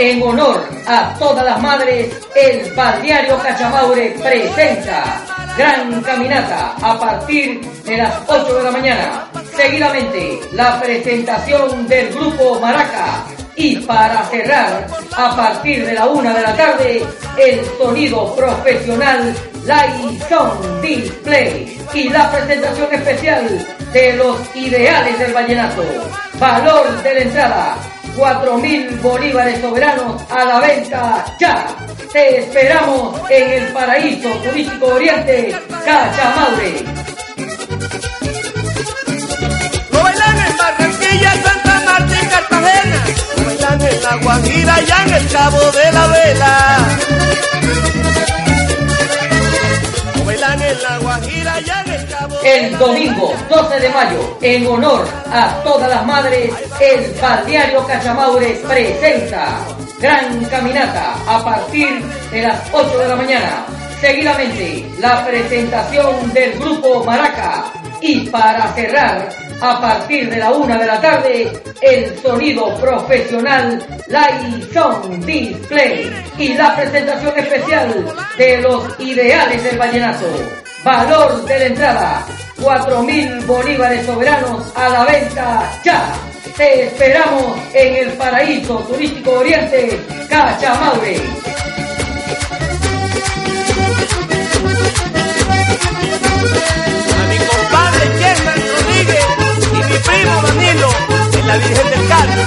en honor a todas las madres, el Balneario Cachamaure presenta Gran Caminata a partir de las 8 de la mañana. Seguidamente, la presentación del grupo Maraca. Y para cerrar, a partir de la 1 de la tarde, el sonido profesional Sound Display y la presentación especial de los ideales del vallenato. Valor de la entrada, 4.000 bolívares soberanos a la venta ya. Te esperamos en el paraíso turístico oriente, Cachamaure. Lo bailan en Barranquilla, Santa Marta y Cartagena. Lo bailan en La Guajira y en el Cabo de la Vela. El domingo 12 de mayo, en honor a todas las madres, el Balneario Cachamaure presenta Gran Caminata a partir de las 8 de la mañana. Seguidamente, la presentación del grupo Maraca. Y para cerrar, a partir de la 1 de la tarde, el sonido profesional Sound Display y la presentación especial de los ideales del vallenato. Valor de la entrada, 4.000 bolívares soberanos a la venta ya. Te esperamos en el paraíso turístico oriente, Cachamaure. La Virgen del.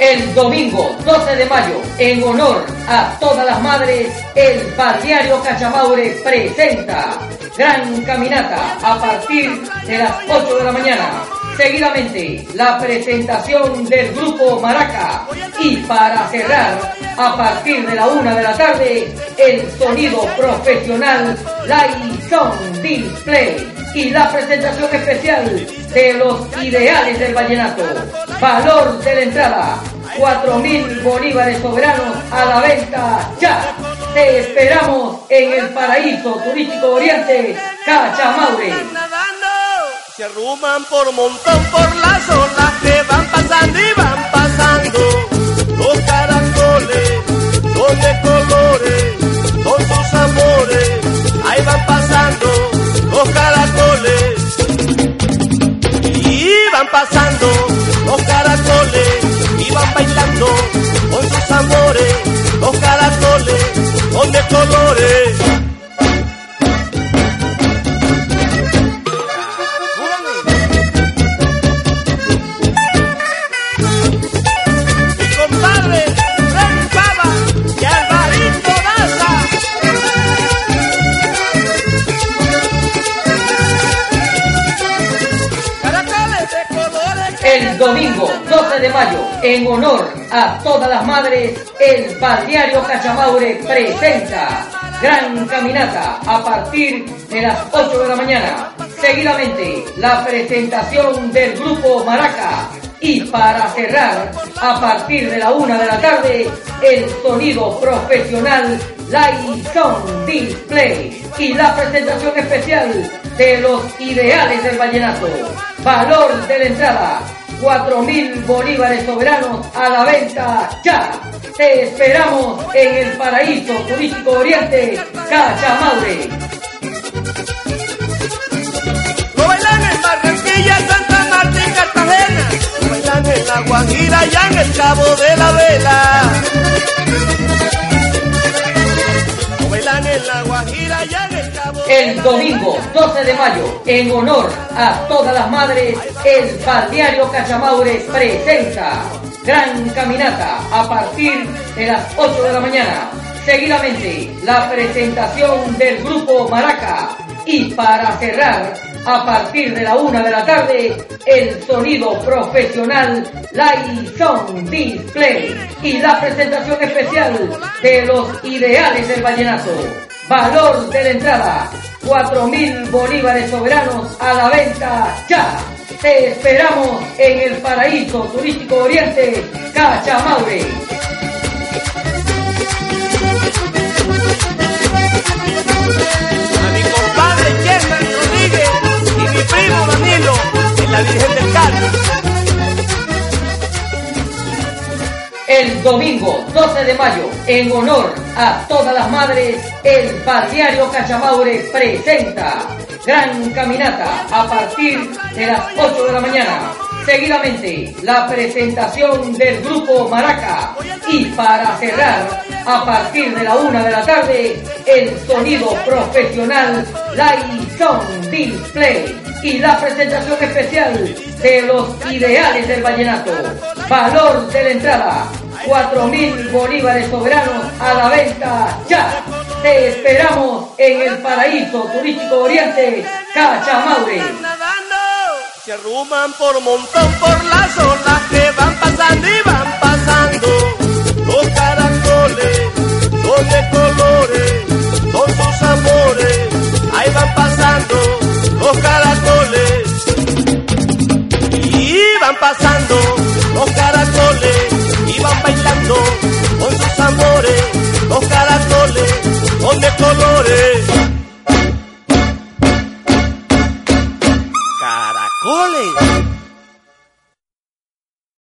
El domingo 12 de mayo, en honor a todas las madres, el Balneario Cachamaure presenta Gran Caminata a partir de las 8 de la mañana. Seguidamente, la presentación del grupo Maraca. Y para cerrar, a partir de la 1 de la tarde, el sonido profesional Live Sound Display y la presentación especial de los ideales del vallenato. Valor de la entrada, 4.000 bolívares soberanos a la venta ya. Te esperamos en el paraíso turístico oriente, Cachamaure. Se arruman por montón por las olas que van pasando y van pasando los caracoles son de colores son tus amores ahí van pasando los caracoles. Y van pasando El domingo 12 de mayo, en honor a todas las madres, el Balneario Cachamaure presenta Gran Caminata a partir de las 8 de la mañana. Seguidamente, la presentación del grupo Maraca. Y para cerrar, a partir de la 1 de la tarde, el sonido profesional Live Sound Display y la presentación especial de los ideales del vallenato. Valor de la entrada, 4.000 bolívares soberanos a la venta ya. Te esperamos en el paraíso turístico oriente, Cachamaure. Lo bailan en Barranquilla, Santa Marta y Cartagena. Bailan en La Guajira y en el Cabo de la Vela. El domingo 12 de mayo, en honor a todas las madres, el Balneario Cachamaure presenta Gran Caminata a partir de las 8 de la mañana. Seguidamente, la presentación del grupo Maraca. Y para cerrar, a partir de la 1 de la tarde, el sonido profesional Sound Display y la presentación especial de los ideales del vallenato. Valor de la entrada, 4.000 bolívares soberanos a la venta ya. Te esperamos en el paraíso turístico oriente, Cachamaure. Domingo 12 de mayo, en honor a todas las madres, el Balneario Cachamaure presenta Gran Caminata a partir de las 8 de la mañana. Seguidamente, la presentación del grupo Maraca. Y para cerrar, a partir de la una de la tarde, el sonido profesional Light Sound Display y la presentación especial de los ideales del vallenato. Valor de la entrada, 4 mil bolívares soberanos a la venta ya. Te esperamos en el paraíso turístico Oriente, Cachamaure. Se arruman por montón por las olas que van pasando y van pasando. Los caracoles son de colores, son sus amores. Ahí van pasando los caracoles y van pasando.